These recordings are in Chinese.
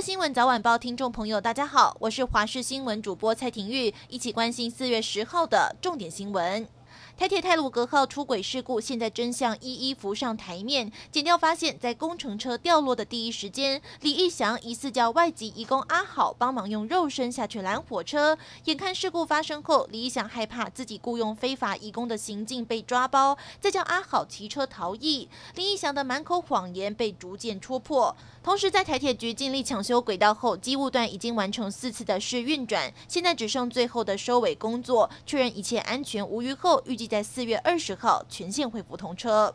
新闻早晚报听众朋友，大家好，我是华视新闻主播蔡婷玉，一起关心四月十号的重点新闻。台铁泰鲁阁号出轨事故，现在真相一一浮上台面。检调发现，在工程车掉落的第一时间，李义祥疑似叫外籍移工阿好帮忙用肉身下去拦火车。眼看事故发生后，李义祥害怕自己雇佣非法移工的行径被抓包，再叫阿好骑车逃逸。李义祥的满口谎言被逐渐戳破。同时，在台铁局尽力抢修轨道后，机务段已经完成四次的试运转，现在只剩最后的收尾工作，确认一切安全无虞后，预计在四月二十号全线恢复通车。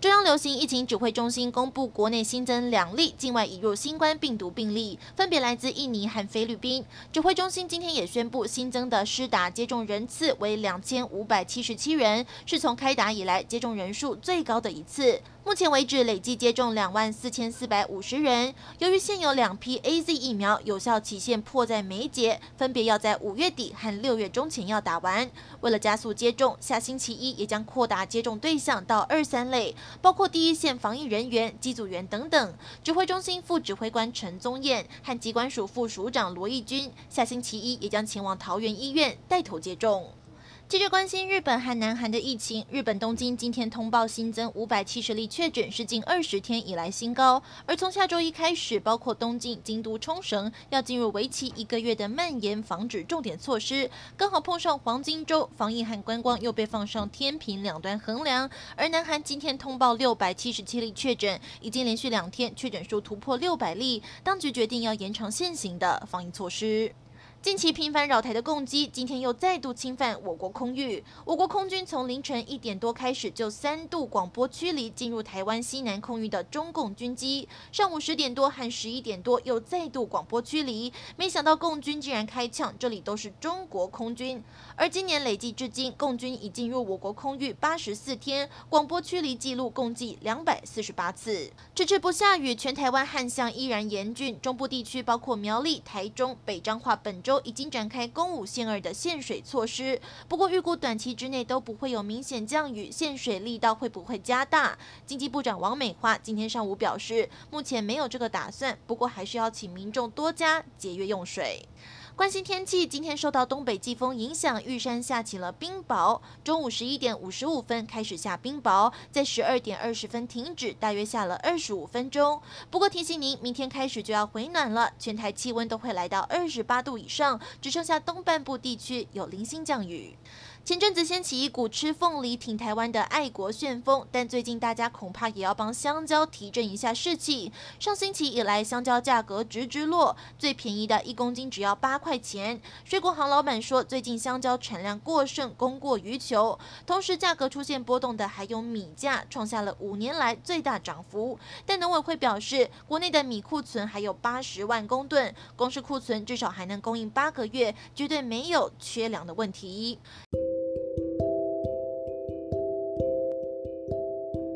中央流行疫情指挥中心公布，国内新增两例境外引入新冠病毒病例，分别来自印尼和菲律宾。指挥中心今天也宣布，新增的施打接种人次为两千五百七十七人，是从开打以来接种人数最高的一次。目前为止，累计接种两万四千四百五十人。由于现有两批 AZ 疫苗有效期限迫在眉睫，分别要在五月底和六月中前要打完。为了加速接种，下星期一也将扩大接种对象到二三类，包括第一线防疫人员、机组员等等。指挥中心副指挥官陈宗彦和机关署副署长罗义军，下星期一也将前往桃园医院带头接种。接着关心日本和南韩的疫情，日本东京今天通报新增五百七十例确诊，是近二十天以来新高。而从下周一开始，包括东京、京都、冲绳要进入为期一个月的蔓延防止重点措施，刚好碰上黄金周，防疫和观光又被放上天平两端衡量。而南韩今天通报六百七十七例确诊，已经连续两天确诊数突破六百例，当局决定要延长现行的防疫措施。近期频繁扰台的共机，今天又再度侵犯我国空域。我国空军从凌晨一点多开始就三度广播驱离进入台湾西南空域的中共军机，上午十点多和十一点多又再度广播驱离。没想到共军竟然开枪，这里都是中国空军。而今年累计至今，共军已进入我国空域八十四天，广播驱离记录共计两百四十八次。迟迟不下雨，全台湾旱象依然严峻，中部地区包括苗栗、台中、北彰化、本州已经展开公五限二的限水措施，不过预估短期之内都不会有明显降雨，限水力道会不会加大？经济部长王美花今天上午表示，目前没有这个打算，不过还是要请民众多加节约用水。关心天气，今天受到东北季风影响，玉山下起了冰雹。中午十一点五十五分开始下冰雹，在十二点二十分停止，大约下了二十五分钟。不过提醒您，明天开始就要回暖了，全台气温都会来到二十八度以上，只剩下东半部地区有零星降雨。前阵子掀起一股吃凤梨挺台湾的爱国旋风，但最近大家恐怕也要帮香蕉提振一下士气。上星期以来，香蕉价格直直落，最便宜的一公斤只要八块钱。水果行老板说，最近香蕉产量过剩，供过于求。同时，价格出现波动的还有米价，创下了五年来最大涨幅。但农委会表示，国内的米库存还有八十万公吨，光是库存至少还能供应八个月，绝对没有缺粮的问题。